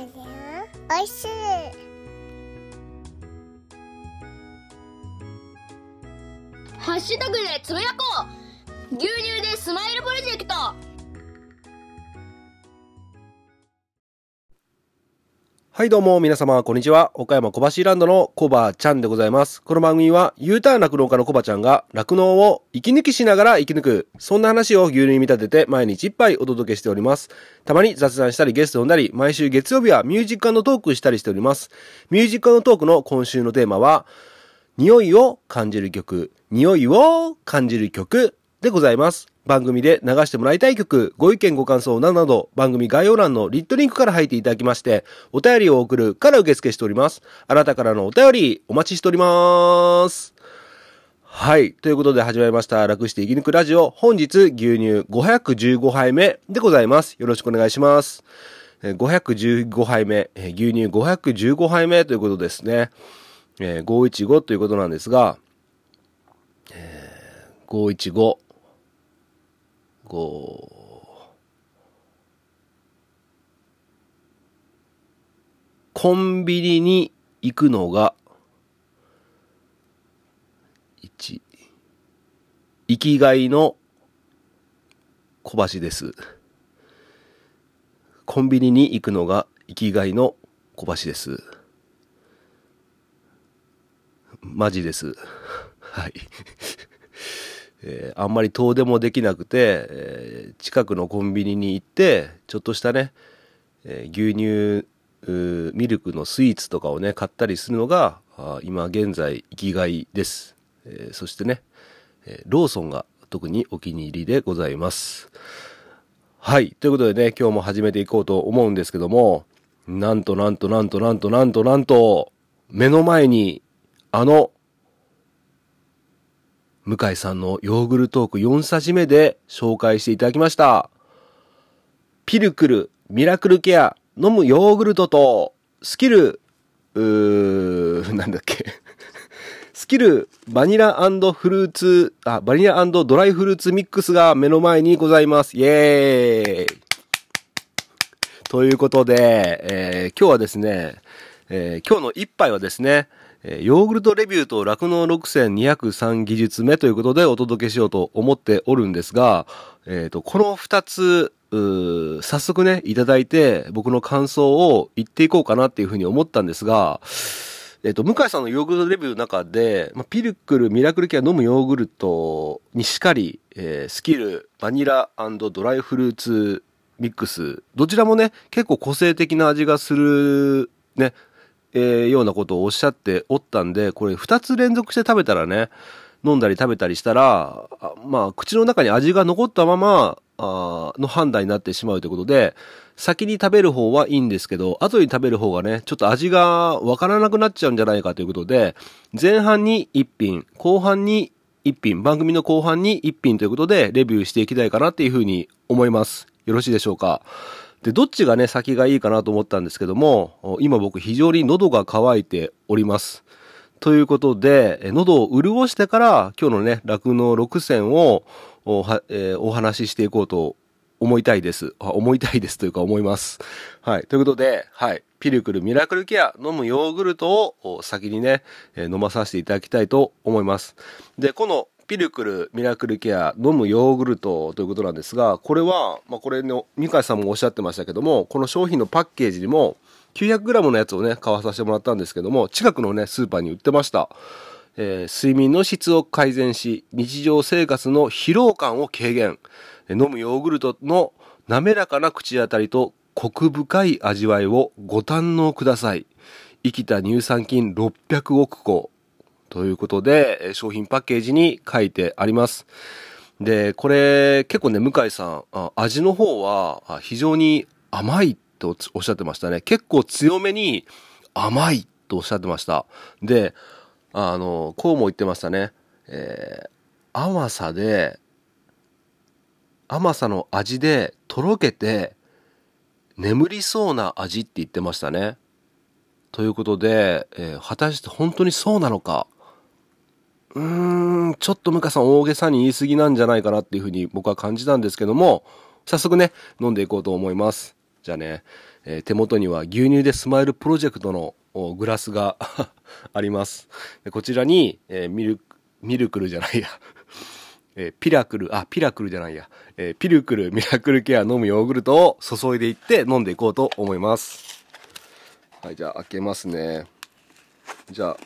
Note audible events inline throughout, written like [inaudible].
おいしい。ハッシュタグでつぶやこう。牛乳でスマイルプロジェクト。はいどうも皆様こんにちは。岡山小橋ランドのコバちゃんでございます。この番組は U ターン酪農家のコバちゃんが酪農を息抜きしながら生き抜く。そんな話を牛乳に見立てて毎日一杯お届けしております。たまに雑談したりゲストを呼んだり、毎週月曜日はミュージックのトークしたりしております。ミュージックのトークの今週のテーマは、匂いを感じる曲、匂いを感じる曲でございます。番組で流してもらいたい曲、ご意見ご感想などなど、番組概要欄のリットリンクから入っていただきまして、お便りを送るから受付しております。あなたからのお便り、お待ちしております。はい。ということで始まりました。楽して生き抜くラジオ。本日、牛乳515杯目でございます。よろしくお願いします。え515杯目、牛乳515杯目ということですね。えー515ということなんですが、えー515、5、コンビニに行くのが、1、生きがいの小橋です。コンビニに行くのが生きがいの小橋です。マジです。はい。えーあんまり遠出もできなくて、えー近くのコンビニに行って、ちょっとしたね、えー牛乳、ミルクのスイーツとかをね、買ったりするのが、今現在生きがいです。えーそしてね、えーローソンが特にお気に入りでございます。はい。ということでね、今日も始めていこうと思うんですけども、なんとなんとなんとなんとなんとなんと、目の前に、あの、向井さんのヨーグルトーク4さじ目で紹介していただきました。ピルクル、ミラクルケア、飲むヨーグルトと、スキル、うー、[laughs] なんだっけ。スキル、バニラフルーツ、あ、バニラドライフルーツミックスが目の前にございます。イェーイということで、えー今日はですね、えー今日の一杯はですね、えヨーグルトレビューと酪農6203技術目ということでお届けしようと思っておるんですが、えっ、と、この二つ、早速ね、いただいて、僕の感想を言っていこうかなっていうふうに思ったんですが、えっ、と、向井さんのヨーグルトレビューの中で、まあ、ピルクル、ミラクルケア飲むヨーグルトにしかり、えースキル、バニラドライフルーツミックス、どちらもね、結構個性的な味がする、ね、えーようなことをおっしゃっておったんで、これ二つ連続して食べたらね、飲んだり食べたりしたら、まあ、口の中に味が残ったまま、あの判断になってしまうということで、先に食べる方はいいんですけど、後に食べる方がね、ちょっと味がわからなくなっちゃうんじゃないかということで、前半に1品、後半に1品、番組の後半に1品ということで、レビューしていきたいかなっていうふうに思います。よろしいでしょうか。で、どっちがね、先がいいかなと思ったんですけども、今僕非常に喉が渇いております。ということで、喉を潤してから、今日のね、酪農6選をお、えーお話ししていこうと思いたいです。思いたいですというか思います。はい。ということで、はい。ピルクルミラクルケア飲むヨーグルトを先にね、飲まさせていただきたいと思います。で、このピルクルミラクルケア飲むヨーグルトということなんですが、これは、まあ、これの、三海さんもおっしゃってましたけども、この商品のパッケージにも、900g のやつをね、買わさせてもらったんですけども、近くのね、スーパーに売ってました。えー睡眠の質を改善し、日常生活の疲労感を軽減。飲むヨーグルトの滑らかな口当たりとコク深い味わいをご堪能ください。生きた乳酸菌600億個。ということで、商品パッケージに書いてあります。で、これ、結構ね、向井さん、味の方は非常に甘いとおっしゃってましたね。結構強めに甘いとおっしゃってました。で、あの、こうも言ってましたね。えー甘さで、甘さの味でとろけて眠りそうな味って言ってましたね。ということで、えー果たして本当にそうなのか。うーん、ちょっと向井さん大げさに言い過ぎなんじゃないかなっていうふうに僕は感じたんですけども、早速ね、飲んでいこうと思います。じゃあね、えー手元には牛乳でスマイルプロジェクトのグラスが [laughs] あります。こちらに、えーミルク、ミルクルじゃないや。えーピラクル、あ、ピラクルじゃないや。えーピルクルミラクルケア飲むヨーグルトを注いでいって飲んでいこうと思います。はい、じゃあ開けますね。じゃあ、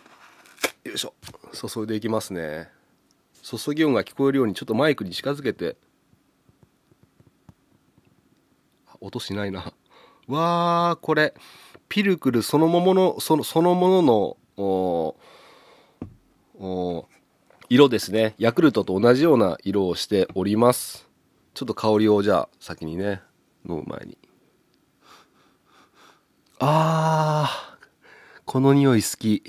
よいしょ。注いでいきますね。注ぎ音が聞こえるようにちょっとマイクに近づけて。音しないな。わー、これ、ピルクルそのものの、その、そのものの、お色ですね。ヤクルトと同じような色をしております。ちょっと香りをじゃあ先にね、飲む前に。あー、この匂い好き。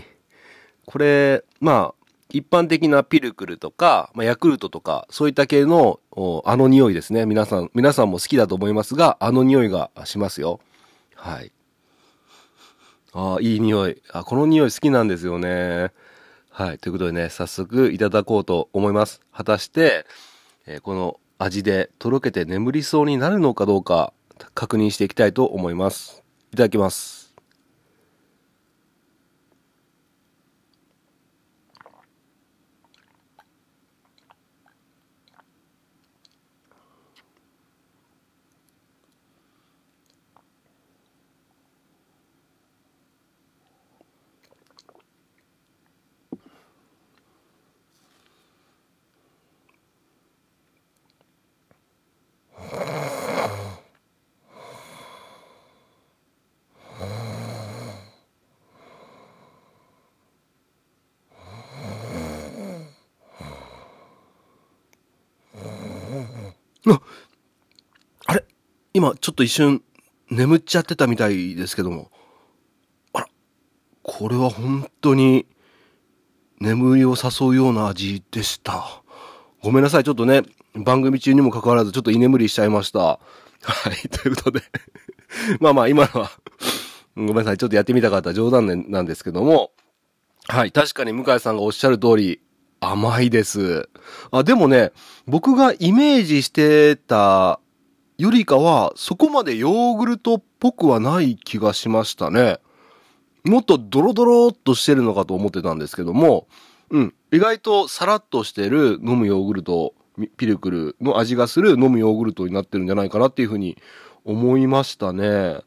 これ、まあ、一般的なピルクルとか、まあ、ヤクルトとか、そういった系の、あの匂いですね。皆さん、皆さんも好きだと思いますが、あの匂いがしますよ。はい。ああ、いい匂い。あ、この匂い好きなんですよね。はい。ということでね、早速いただこうと思います。果たして、えーこの味でとろけて眠りそうになるのかどうか、確認していきたいと思います。いただきます。今ちょっと一瞬眠っちゃってたみたいですけども。あら、これは本当に眠りを誘うような味でした。ごめんなさい。ちょっとね、番組中にもかかわらずちょっと居眠りしちゃいました。はい。[laughs] ということで。[laughs] まあまあ今のはごめんなさい。ちょっとやってみたかった冗談なんですけども。はい。確かに向井さんがおっしゃる通り、甘いです。あ、でもね、僕がイメージしてたよりかは、そこまでヨーグルトっぽくはない気がしましたね。もっとドロドロっとしてるのかと思ってたんですけども、うん、意外とサラッとしてる飲むヨーグルト、ピルクルの味がする飲むヨーグルトになってるんじゃないかなっていうふうに思いましたね。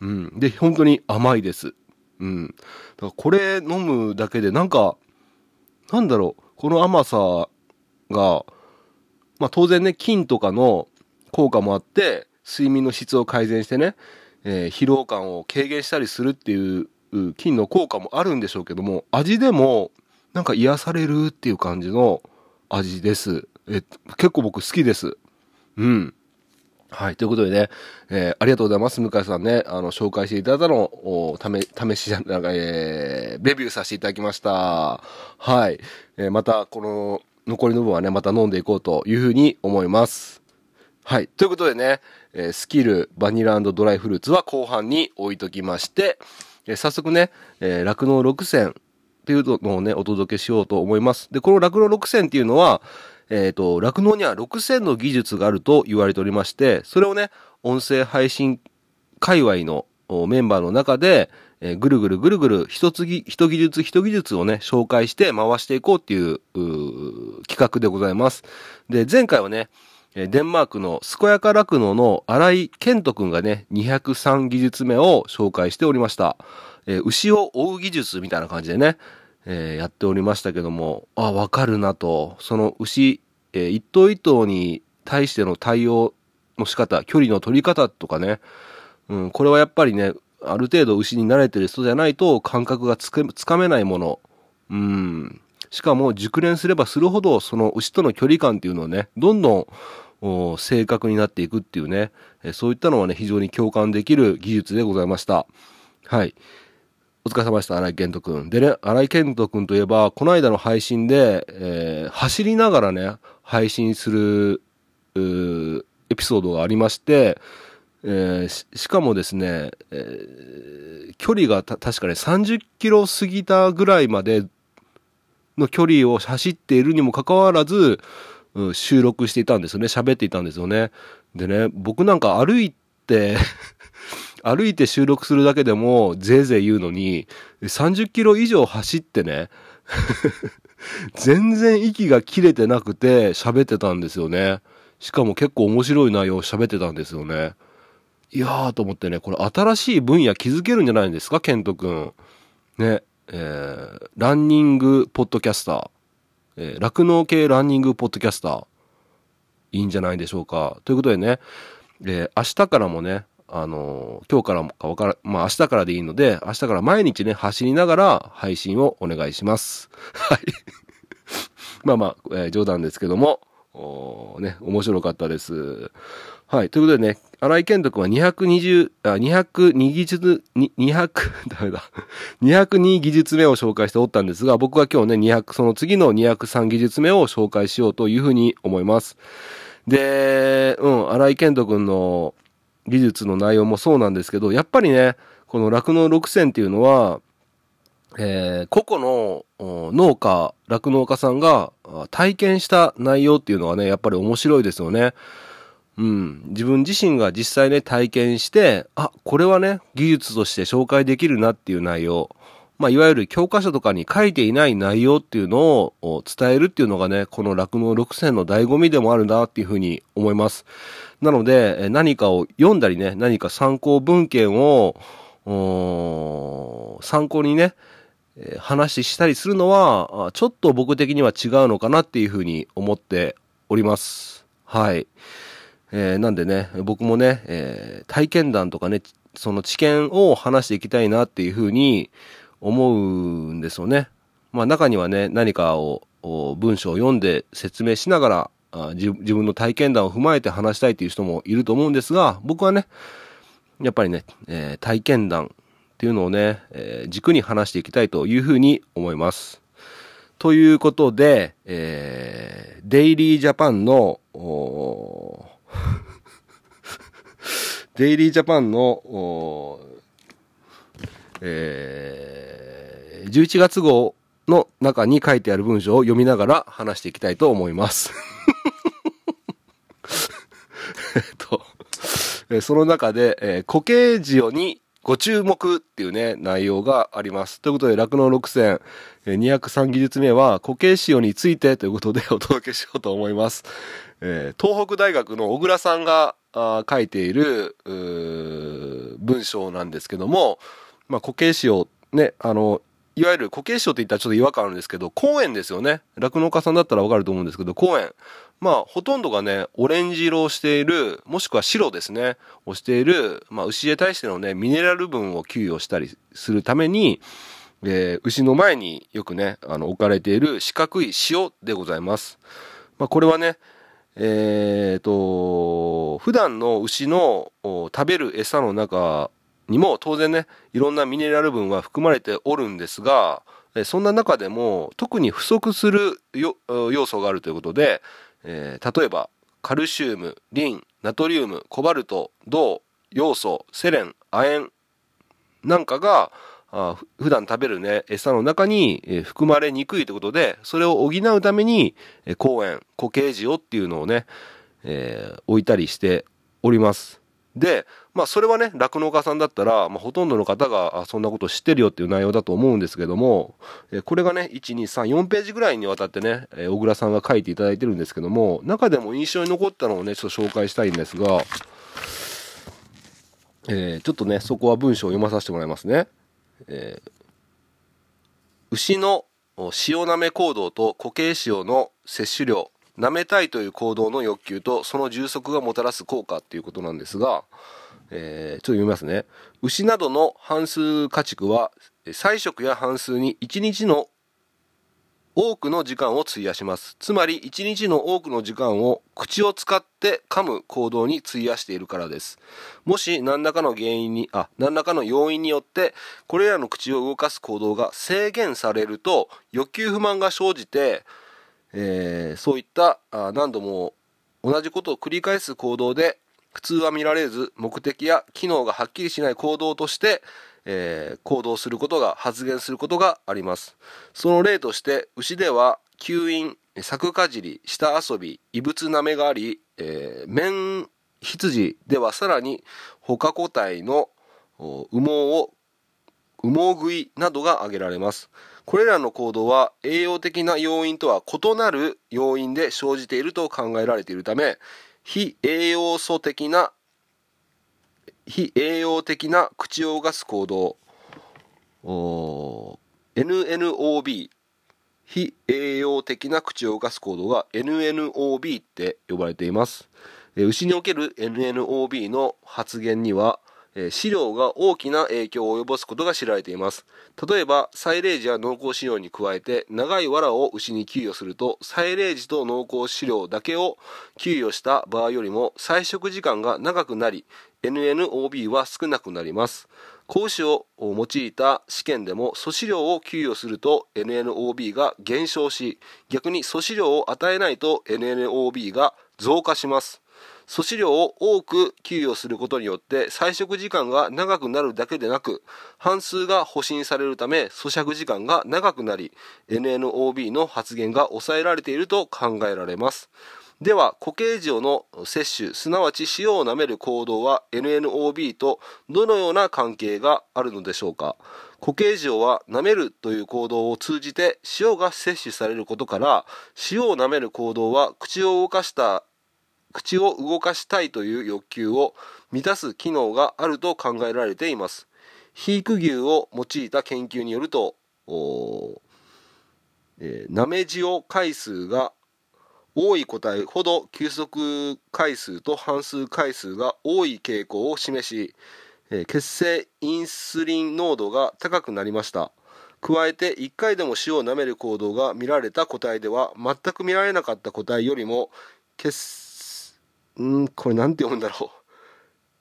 うん。で、本当に甘いです。うん。だからこれ飲むだけでなんか、なんだろう、この甘さが、まあ当然ね、菌とかの効果もあって、睡眠の質を改善してね、えー疲労感を軽減したりするっていう菌の効果もあるんでしょうけども、味でもなんか癒されるっていう感じの味です。え結構僕好きです。うん。はい。ということでね、えーありがとうございます。向井さんね、あの、紹介していただいたのを、ため、試し、なんか、えーレビューさせていただきました。はい。えーまた、この、残りの分はね、また飲んでいこうというふうに思います。はい。ということでね、えースキル、バニラドライフルーツは後半に置いときまして、えー早速ね、えー、酪農6選っていうのをね、お届けしようと思います。で、この酪農6選っていうのは、えっ、と、酪農には6選の技術があると言われておりまして、それをね、音声配信界隈のメンバーの中で、えーぐるぐるぐるぐる一つぎ、一技術一技術をね、紹介して回していこうっていう企画でございます。で、前回はね、デンマークの健やか酪農の荒井健人くんがね、203技術目を紹介しておりました。えー牛を追う技術みたいな感じでね、えーやっておりましたけども、あ、わかるなと。その牛、えー一頭一頭に対しての対応の仕方、距離の取り方とかね、うん、これはやっぱりね、ある程度牛に慣れてる人じゃないと感覚がつかめないもの。うん。しかも熟練すればするほど、その牛との距離感っていうのをね、どんどん正確になっていくっていうね、そういったのはね、非常に共感できる技術でございました。はい。お疲れ様でした、荒井健人くん。でね、荒井健人くんといえば、この間の配信で、えー走りながらね、配信する、エピソードがありまして、えーしかもですね、えー距離が確かね30キロ過ぎたぐらいまでの距離を走っているにもかかわらず、収録していたんですよね。喋っていたんですよね。でね、僕なんか歩いて、[laughs] 歩いて収録するだけでもぜいぜい言うのに、30キロ以上走ってね、[laughs] 全然息が切れてなくて喋ってたんですよね。しかも結構面白い内容を喋ってたんですよね。いやーと思ってね、これ新しい分野気づけるんじゃないんですか、ケントくん。ね、えー、ランニングポッドキャスター。えー、農系ランニングポッドキャスター。いいんじゃないでしょうか。ということでね、えー、明日からもね、あのー今日からもかわから、まあ明日からでいいので、明日から毎日ね、走りながら配信をお願いします。[laughs] はい。まあまあ、えー冗談ですけども、おね、面白かったです。はい。ということでね、荒井健人君は220、あ、202技術、に200、[laughs] ダメだ。202技術目を紹介しておったんですが、僕は今日ね、200、その次の203技術目を紹介しようというふうに思います。で、うん、荒井健人君の技術の内容もそうなんですけど、やっぱりね、この酪農6000っていうのは、えー個々の農家、酪農家さんが体験した内容っていうのはね、やっぱり面白いですよね。うん。自分自身が実際ね、体験して、あ、これはね、技術として紹介できるなっていう内容。まあ、いわゆる教科書とかに書いていない内容っていうのを伝えるっていうのがね、この酪農6選の醍醐味でもあるなっていうふうに思います。なので、何かを読んだりね、何か参考文献を、参考にね、話したりするのは、ちょっと僕的には違うのかなっていうふうに思っております。はい。えーなんでね、僕もね、えー体験談とかね、その知見を話していきたいなっていうふうに思うんですよね。まあ中にはね、何かを文章を読んで説明しながら、あ自分の体験談を踏まえて話したいという人もいると思うんですが、僕はね、やっぱりね、えー体験談っていうのをね、えー軸に話していきたいというふうに思います。ということで、えーデイリージャパンの、デイリージャパンの、えー11月号の中に書いてある文章を読みながら話していきたいと思います。[laughs] えっと、その中で、えー固形塩にご注目っていうね、内容があります。ということで、酪農6選、203技術目は固形塩についてということで [laughs] お届けしようと思います。えー東北大学の小倉さんが書いている文章なんですけども、まあ、固形塩、ね、あの、いわゆる固形塩って言ったらちょっと違和感あるんですけど、公園ですよね。酪農家さんだったらわかると思うんですけど、公園。まあ、ほとんどがね、オレンジ色をしている、もしくは白ですね、をしている、まあ、牛へ対してのね、ミネラル分を給与したりするために、えー牛の前によくね、あの、置かれている四角い塩でございます。まあ、これはね、えーと、普段の牛の食べる餌の中にも当然ね、いろんなミネラル分は含まれておるんですが、そんな中でも特に不足する要素があるということで、えー例えばカルシウム、リン、ナトリウム、コバルト、銅、要素、セレン、亜鉛なんかが普段食べるね、餌の中に、含まれにくいということで、それを補うために、えー公園、固形塩っていうのをね、えー置いたりしております。で、まあそれはね、酪農家さんだったら、まあほとんどの方がそんなこと知ってるよっていう内容だと思うんですけども、えこれがね、1、2、3、4ページぐらいにわたってね、え小倉さんが書いていただいてるんですけども、中でも印象に残ったのをね、ちょっと紹介したいんですが、えーちょっとね、そこは文章を読まさせてもらいますね。えー牛の塩なめ行動と固形塩の摂取量、舐めたいという行動の欲求とその充足がもたらす効果っていうことなんですが、えーちょっと読みますね。牛などの半数家畜は、え菜食や半数に1日の多くの時間を費やします。つまり1日の多くの時間を口を使って噛む行動に費やしているからです。もし何らかの原因に、あ、何らかの要因によって、これらの口を動かす行動が制限されると、欲求不満が生じて、えーそういったあ何度も同じことを繰り返す行動で、普通は見られず、目的や機能がはっきりしない行動として、えー行動することが、発言することがあります。その例として、牛では、吸引、柵かじり、舌遊び、異物舐めがあり、えー面羊ではさらに他個体の羽毛を羽毛食いなどが挙げられますこれらの行動は栄養的な要因とは異なる要因で生じていると考えられているため非栄養素的な非栄養的な口を動かす行動。NNOB 非栄養的な口を動かす行動が NNOB って呼ばれています。牛における NNOB の発言には、飼料が大きな影響を及ぼすことが知られています。例えば、サイレージや濃厚飼料に加えて長い藁を牛に給与すると、サイレージと濃厚飼料だけを給与した場合よりも採食時間が長くなり、NNOB は少なくなります。子牛を用いた試験でも素飼料を給与すると NNOB が減少し逆に素飼料を与えないと NNOB が増加します素飼料を多く給与することによって採食時間が長くなるだけでなく半数が保診されるため咀嚼時間が長くなり NNOB の発現が抑えられていると考えられます。では固形塩の摂取すなわち塩を舐める行動は NNOB とどのような関係があるのでしょうか？固形塩は舐めるという行動を通じて塩が摂取されることから塩を舐める行動は口を動かした口を動かしたいという欲求を満たす機能があると考えられています。肥育牛を用いた研究によるとえーなめ塩回数が多い個体ほど休息回数と半数回数が多い傾向を示し、えー血清インスリン濃度が高くなりました。加えて1回でも塩を舐める行動が見られた個体では全く見られなかった個体よりも血んこれなんて読むんだろう。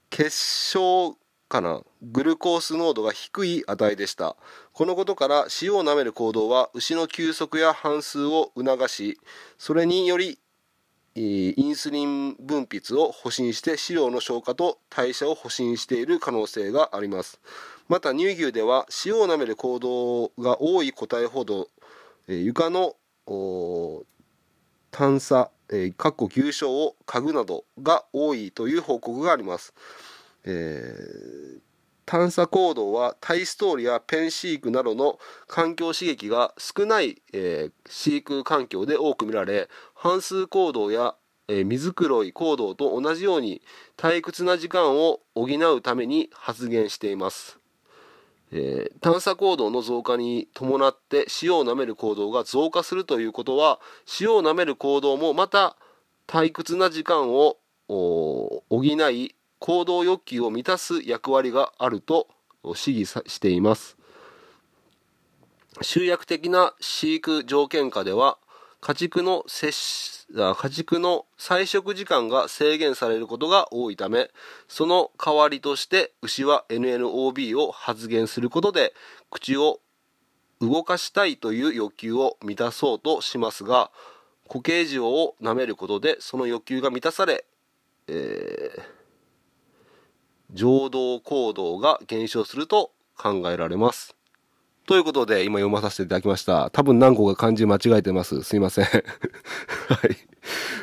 結晶かな？グルコース濃度が低い値でした。このことから塩を舐める行動は牛の休息や半数を促しそれによりインスリン分泌を保進して飼料の消化と代謝を保進している可能性があります。また乳牛では塩を舐める行動が多い個体ほど、床の探査、えー、かっこ牛症を嗅ぐなどが多いという報告があります、えー探査行動はタイストールやペン飼育などの環境刺激が少ない、えー飼育環境で多く見られ半数行動や、えー水黒い行動と同じように退屈な時間を補うために発現しています、えー探査行動の増加に伴って塩を舐める行動が増加するということは塩を舐める行動もまた退屈な時間を補い行動欲求を満たす役割があると示議しています。集約的な飼育条件下では家畜の摂家畜の採食時間が制限されることが多いためその代わりとして牛は NNOB を発現することで口を動かしたいという欲求を満たそうとしますが固形塩を舐めることでその欲求が満たされ、えー情動行動が減少すると考えられます。ということで、今読まさせていただきました。多分何個か漢字間違えてます。すいません。[laughs] はい。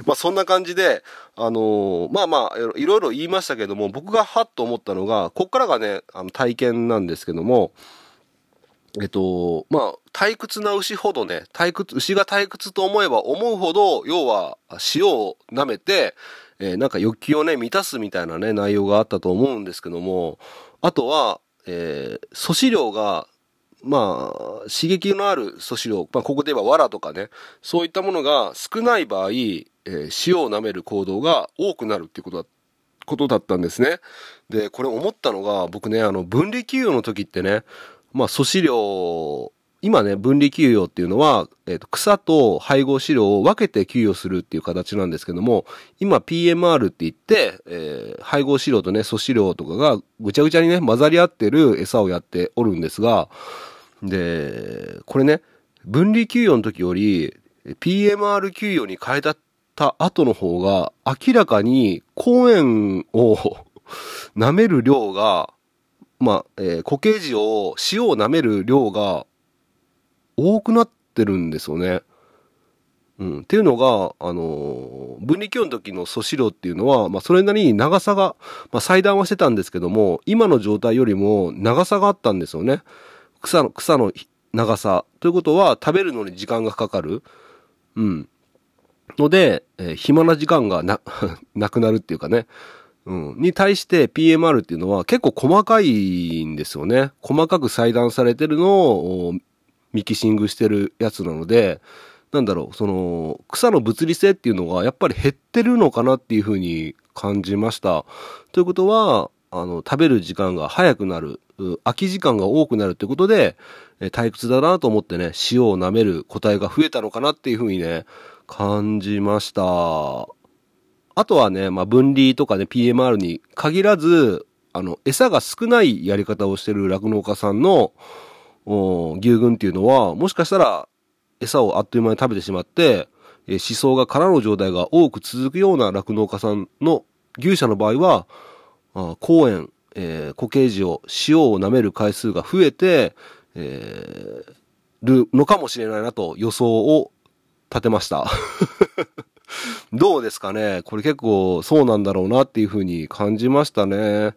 まあそんな感じで、あのーまあまあ、いろいろ言いましたけども、僕がハッと思ったのが、こっからがね、あの体験なんですけども、えっと、まあ、退屈な牛ほどね、退屈、牛が退屈と思えば思うほど、要は塩を舐めて、えーなんか欲求をね、満たすみたいなね、内容があったと思うんですけども、あとは、えー素飼料が、まあ、刺激のある素飼料、まあ、ここで言えば藁とかね、そういったものが少ない場合、えー塩を舐める行動が多くなるっていうことだことだったんですね。で、これ思ったのが、僕ね、あの、分離給与の時ってね、まあ、素飼料、今ね、分離給与っていうのは、えっ、と、草と配合飼料を分けて給与するっていう形なんですけども、今 PMR って言って、えー配合飼料とね、素飼料とかがぐちゃぐちゃにね、混ざり合ってる餌をやっておるんですが、で、これね、分離給与の時より、PMR 給与に変えたた後の方が、明らかに公園を [laughs] 舐める量が、まあ、えー固形塩を、塩を舐める量が多くなってるんですよね。うん。っていうのが、あのー分離教の時の素子量っていうのは、まあ、それなりに長さが、まあ、裁断はしてたんですけども、今の状態よりも長さがあったんですよね。草の、草の長さ。ということは、食べるのに時間がかかる。うん。ので、えー暇な時間がな、[laughs] なくなるっていうかね。うん。に対して PMR っていうのは結構細かいんですよね。細かく裁断されてるのをミキシングしてるやつなので、なんだろう、その、草の物理性っていうのがやっぱり減ってるのかなっていうふうに感じました。ということは、あの、食べる時間が早くなる、空き時間が多くなるってことで、え退屈だなと思ってね、塩を舐める個体が増えたのかなっていうふうにね、感じました。あとはね、まあ、分離とかね、PMR に限らず、あの、餌が少ないやり方をしてる酪農家さんの、お牛群っていうのは、もしかしたら、餌をあっという間に食べてしまって、え思想が空の状態が多く続くような酪農家さんの牛舎の場合は、公園、えー固形児を、塩を舐める回数が増えて、えーるのかもしれないなと予想を立てました。[laughs] どうですかね？これ結構そうなんだろうなっていうふうに感じましたね。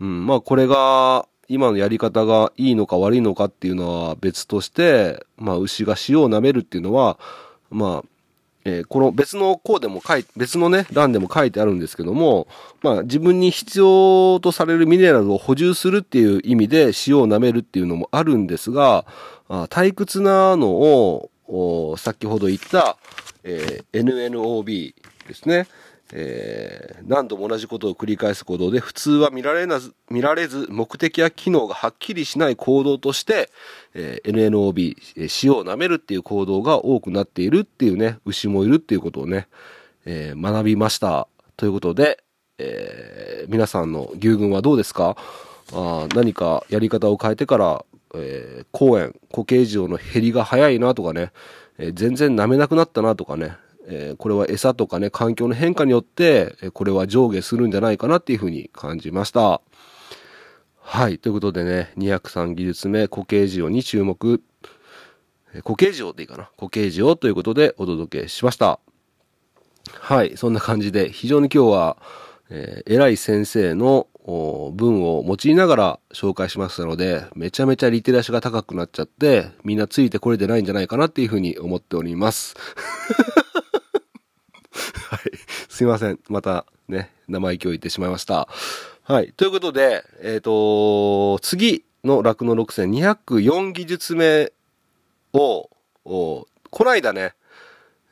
うん、まあこれが今のやり方がいいのか悪いのかっていうのは別として、まあ牛が塩を舐めるっていうのは、まあ、えーこの別の項でも書い別のね、欄でも書いてあるんですけども、まあ自分に必要とされるミネラルを補充するっていう意味で塩を舐めるっていうのもあるんですが、あ退屈なのを、先ほど言った、えー NNOB ですね。えー何度も同じことを繰り返す行動で普通は見られなず、見られず目的や機能がはっきりしない行動として、えー NNOB、えー塩を舐めるっていう行動が多くなっているっていうね、牛もいるっていうことをね、えー学びました。ということで、えー皆さんの牛群はどうですか？あ何かやり方を変えてから、えー公園、固形児の減りが早いなとかね、えー全然舐めなくなったなとかね、えーこれは餌とかね、環境の変化によって、えこれは上下するんじゃないかなっていうふうに感じました。はい。ということでね、203技術目、固形児に注目。え固形児でいいかな？固形児ということでお届けしました。はい。そんな感じで、非常に今日は、えー偉い先生の文を用いながら紹介しましたので、めちゃめちゃリテラシーが高くなっちゃって、みんなついてこれてないんじゃないかなっていうふうに思っております。はい。すいません。またね、生意気を言ってしまいました。はい。ということで、えっ、と、次の楽の6戦204技術目を、こないだね、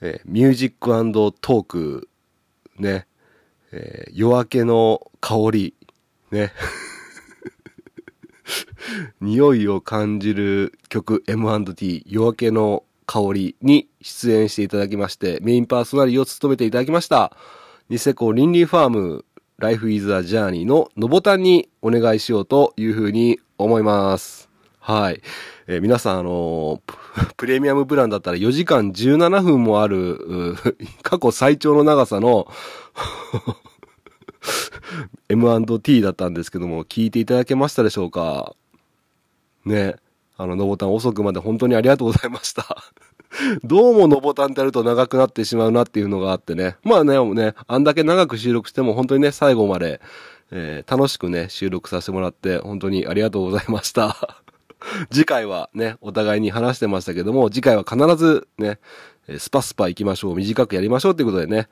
えーミュージックトーク、ね、えー夜明けの香り、ね。[laughs] 匂いを感じる曲 M&T 夜明けの香りに出演していただきまして、メインパーソナリティを務めていただきました。ニセコ倫理ファーム Life is a Journey ののぼたんにお願いしようというふうに思います。はい。えー皆さん、あのー [laughs] プレミアムプランだったら4時間17分もある、[laughs] 過去最長の長さの [laughs] M&T だったんですけども、聞いていただけましたでしょうか？ね。あの、のぼたん遅くまで本当にありがとうございました。[laughs] どうものぼたんってやると長くなってしまうなっていうのがあってね。まあね、ね、あんだけ長く収録しても本当にね、最後まで、えー楽しくね、収録させてもらって本当にありがとうございました。[laughs] 次回はね、お互いに話してましたけども、次回は必ずね、スパスパ行きましょう、短くやりましょうっていうことでね、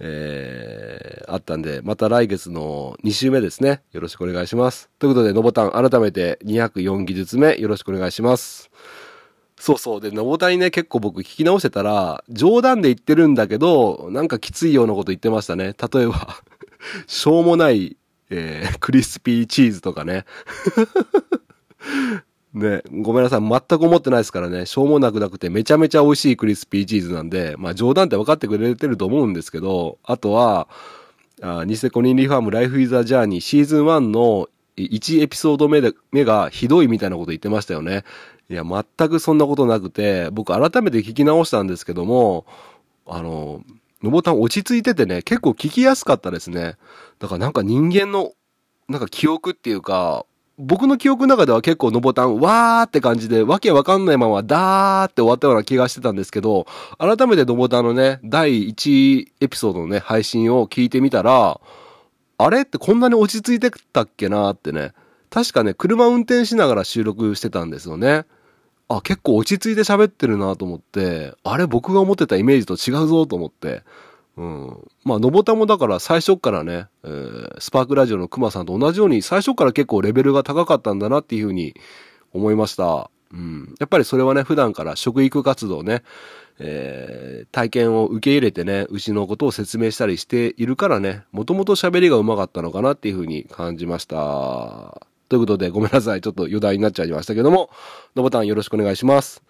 えーあったんで、また来月の2週目ですね。よろしくお願いします。ということで、のぼたん、改めて204技術目、よろしくお願いします。そうそう。で、のぼたんにね、結構僕聞き直してたら、冗談で言ってるんだけど、なんかきついようなこと言ってましたね。例えば、[laughs] しょうもない、えークリスピーチーズとかね。ね、ごめんなさい。全く思ってないですからね。しょうもなくなくてめちゃめちゃ美味しいクリスピーチーズなんで、まあ冗談って分かってくれてると思うんですけど、あとは、あニセコニンリファームライフイザージャーニーシーズン1の1エピソード目で、目がひどいみたいなこと言ってましたよね。いや、全くそんなことなくて、僕改めて聞き直したんですけども、あの、のぼたん落ち着いててね、結構聞きやすかったですね。だからなんか人間の、なんか記憶っていうか、僕の記憶の中では結構のぼたん、わーって感じで、わけわかんないまま、だーって終わったような気がしてたんですけど、改めてのぼたんのね、第1エピソードのね、配信を聞いてみたら、あれってこんなに落ち着いてたっけなーってね、確かね、車運転しながら収録してたんですよね。あ、結構落ち着いて喋ってるなと思って、あれ僕が思ってたイメージと違うぞと思って、うん。まあ、のぼたもだから最初っからね、えースパークラジオのクマさんと同じように最初っから結構レベルが高かったんだなっていうふうに思いました。うん。やっぱりそれはね、普段から食育活動ね、えー体験を受け入れてね、うちのことを説明したりしているからね、もともと喋りが上手かったのかなっていうふうに感じました。ということで、ごめんなさい。ちょっと余談になっちゃいましたけども、のぼたんよろしくお願いします。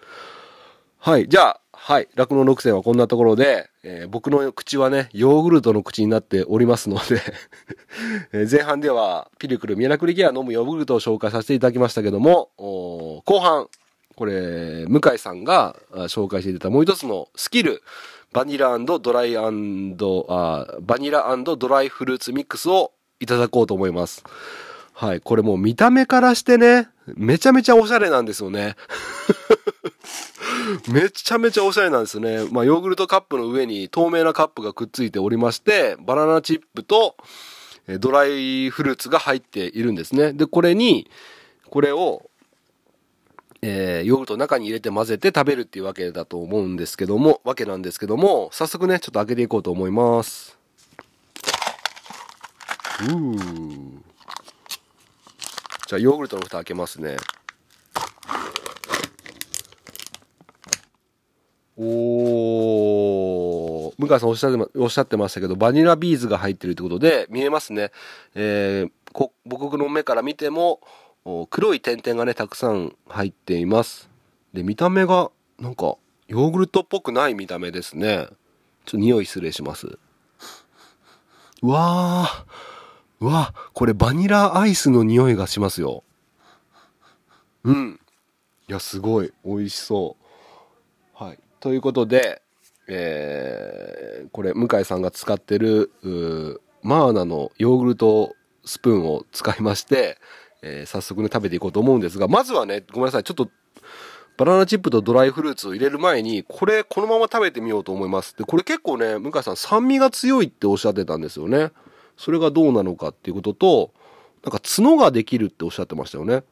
はい。じゃあ、はい。酪農6選はこんなところで、えー僕の口はね、ヨーグルトの口になっておりますので、[laughs] え前半では、ピルクルミラクルギア飲むヨーグルトを紹介させていただきましたけども、後半、これ、向井さんが紹介していただいたもう一つのスキル、バニラドライあバニラドライフルーツミックスをいただこうと思います。はい。これもう見た目からしてね、めちゃめちゃおしゃれなんですよね。[laughs] めちゃめちゃおしゃれなんですね。まあ、ヨーグルトカップの上に透明なカップがくっついておりまして、バナナチップとドライフルーツが入っているんですね。で、これに、これを、えーヨーグルトの中に入れて混ぜて食べるっていうわけだと思うんですけども、わけなんですけども、早速ね、ちょっと開けていこうと思います。うー。じゃあ、ヨーグルトの蓋開けますね。おー、向井さんおっしゃっておっしゃってましたけど、バニラビーズが入ってるってことで、見えますね。えーこ僕の目から見ても、黒い点々がね、たくさん入っています。で、見た目が、なんか、ヨーグルトっぽくない見た目ですね。ちょっと匂い失礼します。うわー、うわ、これバニラアイスの匂いがしますよ。うん。いや、すごい、美味しそう。はい。ということで、えーこれ、向井さんが使ってる、うマーナのヨーグルトスプーンを使いまして、えー早速ね、食べていこうと思うんですが、まずはね、ごめんなさい、ちょっと、バナナチップとドライフルーツを入れる前に、これ、このまま食べてみようと思います。で、これ結構ね、向井さん、酸味が強いっておっしゃってたんですよね。それがどうなのかっていうことと、なんか角ができるっておっしゃってましたよね。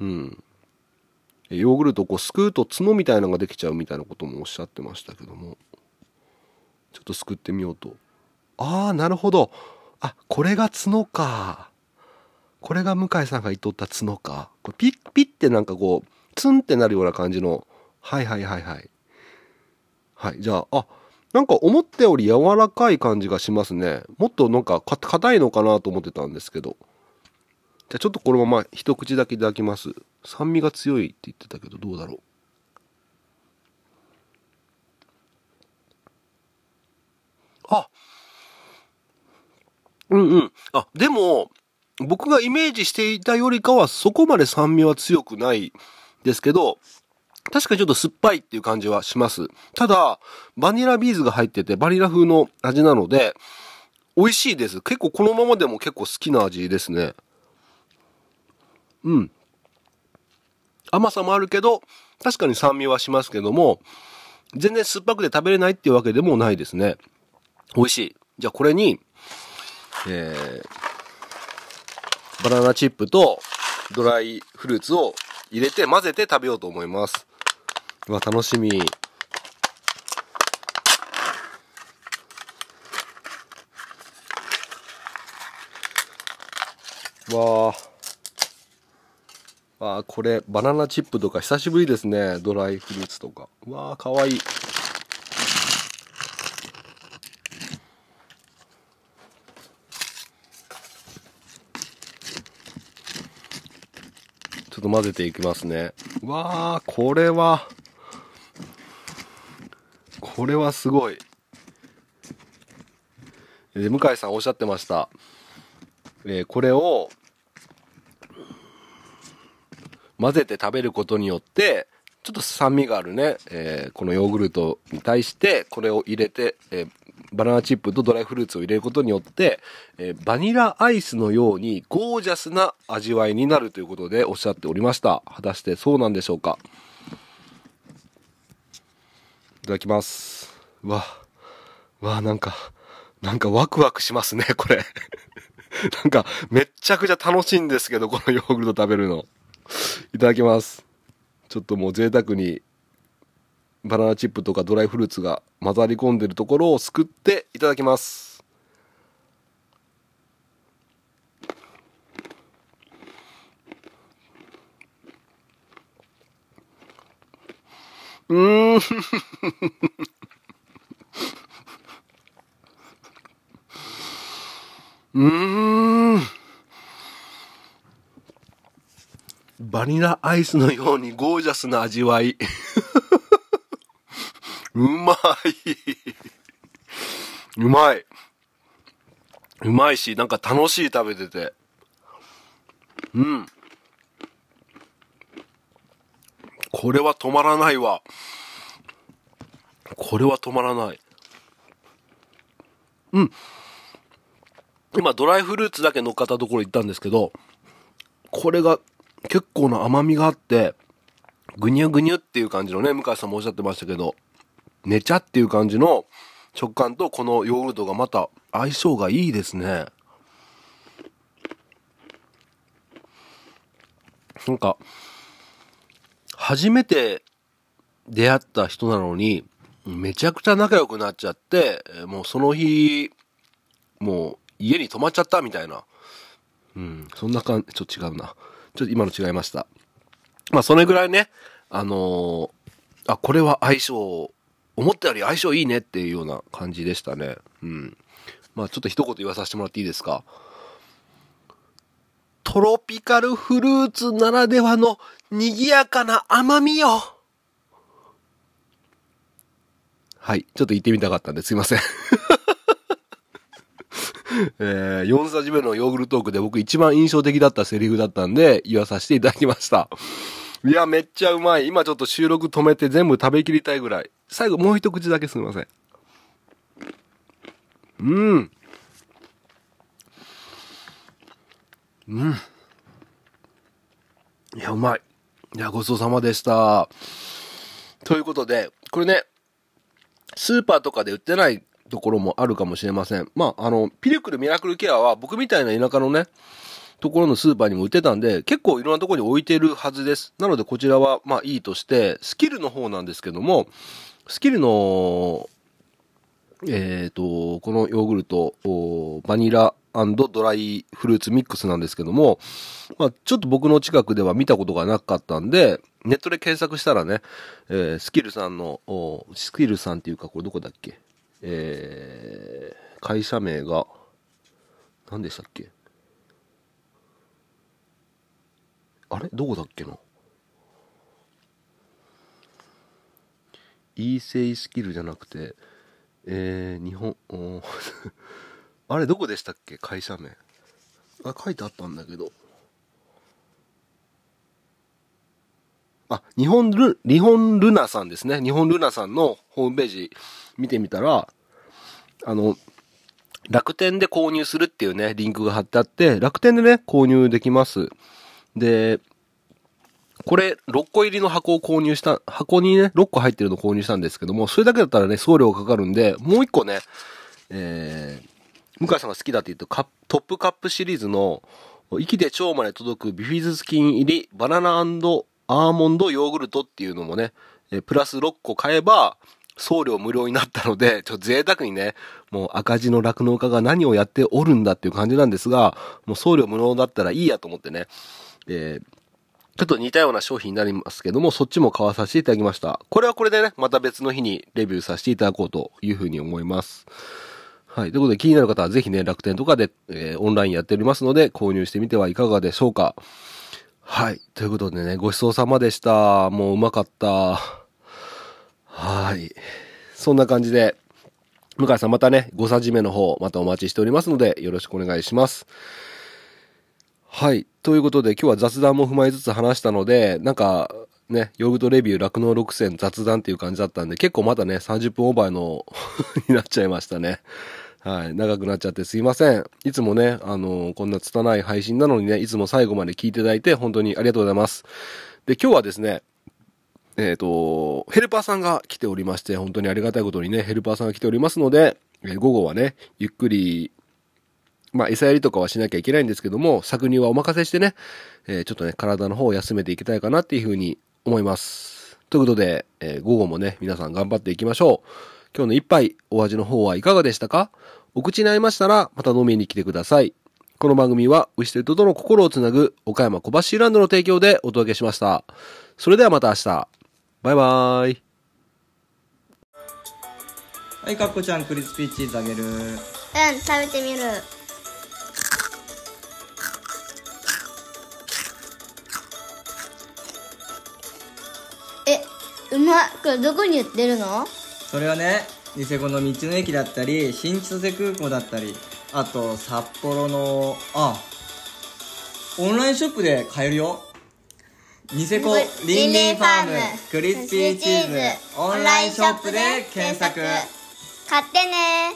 うん。ヨーグルトをこうすくうと角みたいなのができちゃうみたいなこともおっしゃってましたけども。ちょっとすくってみようと。ああなるほど。あこれが角か。これが向井さんが言っとった角か。これピッピッてなんかこうツンってなるような感じの。はいはいはいはい。はいじゃああなんか思ったより柔らかい感じがしますねもっとなんか硬いのかなと思ってたんですけどじゃあちょっとこのまま一口だけいただきます。酸味が強いって言ってたけどどうだろう。あうんうん。あ、でも、僕がイメージしていたよりかはそこまで酸味は強くないですけど、確かにちょっと酸っぱいっていう感じはします。ただ、バニラビーズが入っててバニラ風の味なので、美味しいです。結構このままでも結構好きな味ですね。うん。甘さもあるけど、確かに酸味はしますけども、全然酸っぱくて食べれないっていうわけでもないですね。美味しい。じゃあこれに、えー、バナナチップとドライフルーツを入れて混ぜて食べようと思います。うわ、楽しみ。わあ。あこれバナナチップとか久しぶりですね。ドライフルーツとか。うわーかわいい。ちょっと混ぜていきますね。わーこれは。これはすごい。で向井さんおっしゃってました、えーこれを混ぜて食べることによってちょっと酸味があるね、えーこのヨーグルトに対してこれを入れて、えーバナナチップとドライフルーツを入れることによって、えーバニラアイスのようにゴージャスな味わいになるということでおっしゃっておりました。果たしてそうなんでしょうか？ただきます。わ、うわ、なんか、なんかワクワクしますね、[laughs] これ。[laughs] なんか、めっちゃくちゃ楽しいんですけど、このヨーグルト食べるの。いただきます。ちょっともう贅沢に、バナナチップとかドライフルーツが混ざり込んでるところをすくっていただきます。うーん。うん。バニラアイスのようにゴージャスな味わい。[laughs] うまい。うまい。うまいし、なんか楽しい食べてて。うん。これは止まらないわ。これは止まらない。うん。今、ドライフルーツだけ乗っかったところ行ったんですけど、これが結構な甘みがあって、ぐにゅぐにゅっていう感じのね、向井さんもおっしゃってましたけど、寝ちゃっていう感じの食感とこのヨーグルトがまた相性がいいですね。なんか、初めて出会った人なのに、めちゃくちゃ仲良くなっちゃって、もうその日、もう家に泊まっちゃったみたいな。うん、そんな感じ、ちょっと違うな。ちょっと今の違いました。まあ、それぐらいね、あのーあ、これは相性、思ったより相性いいねっていうような感じでしたね。うん。まあ、ちょっと一言言わさせてもらっていいですか？トロピカルフルーツならではの賑やかな甘みよはい。ちょっと言ってみたかったんですいません。[laughs] えー、4さじ目のヨーグルトークで僕一番印象的だったセリフだったんで言わさせていただきました。いや、めっちゃうまい。今ちょっと収録止めて全部食べきりたいぐらい。最後もう一口だけすみません。うん。うん。いや、うまい。いや、ごちそうさまでした。ということで、これね、スーパーとかで売ってないところもあるかもしれません。まあ、あの、ピルクルミラクルケアは僕みたいな田舎のね、ところのスーパーにも売ってたんで、結構いろんなところに置いてるはずです。なのでこちらはまあいいとして、スキルの方なんですけども、スキルの、えっ、と、このヨーグルト、バニラドライフルーツミックスなんですけども、まあちょっと僕の近くでは見たことがなかったんで、ネットで検索したらね、えースキルさんの、スキルさんっていうかこれどこだっけ？えー会社名が、何でしたっけ？あれ？どこだっけな e セイスキルじゃなくて、えー、日本、お [laughs] あれどこでしたっけ？会社名。あ、書いてあったんだけど。あ、日本ル、日本ルナさんですね。日本ルナさんのホームページ見てみたら、あの、楽天で購入するっていうね、リンクが貼ってあって、楽天でね、購入できます。で、これ、6個入りの箱を購入した、箱にね、6個入ってるのを購入したんですけども、それだけだったらね、送料がかかるんで、もう1個ね、えー、向井さんが好きだって言うと、カトップカップシリーズの、息で腸まで届くビフィズス菌入りバナナアーモンドヨーグルトっていうのもね、えプラス6個買えば、送料無料になったので、ちょっと贅沢にね、もう赤字の酪農家が何をやっておるんだっていう感じなんですが、もう送料無料だったらいいやと思ってね、えーちょっと似たような商品になりますけども、そっちも買わさせていただきました。これはこれでね、また別の日にレビューさせていただこうというふうに思います。はい。ということで気になる方はぜひね、楽天とかで、えーオンラインやっておりますので、購入してみてはいかがでしょうか。はい。ということでね、ごちそうさまでした。もううまかった。はい。そんな感じで、向井さんまたね、5さじ目の方、またお待ちしておりますので、よろしくお願いします。はい。ということで、今日は雑談も踏まえつつ話したので、なんか、ね、ヨーグルトレビュー、酪農6選雑談っていう感じだったんで、結構またね、30分オーバーの [laughs] になっちゃいましたね。はい。長くなっちゃってすいません。いつもね、あのこんな拙い配信なのにね、いつも最後まで聞いていただいて、本当にありがとうございます。で、今日はですね、えっ、と、ヘルパーさんが来ておりまして、本当にありがたいことにね、ヘルパーさんが来ておりますので、えー午後はね、ゆっくり、まあ、餌やりとかはしなきゃいけないんですけども、搾乳はお任せしてね、えーちょっとね、体の方を休めていきたいかなっていうふうに思います。ということで、えー午後もね、皆さん頑張っていきましょう。今日の一杯、お味の方はいかがでしたか？お口に合いましたら、また飲みに来てください。この番組は、牛と人との心をつなぐ、岡山小橋ランドの提供でお届けしました。それではまた明日。バイバーイ。はい、かっこちゃん、クリスピーチーズあげる。うん食べてみるうまいこれどこに売ってるの？それはね、ニセコの道の駅だったり、新千歳空港だったり、あと、札幌の、あ、オンラインショップで買えるよ。ニセコリンリンファームクリスピーチーズオンラインショップで検索。買ってね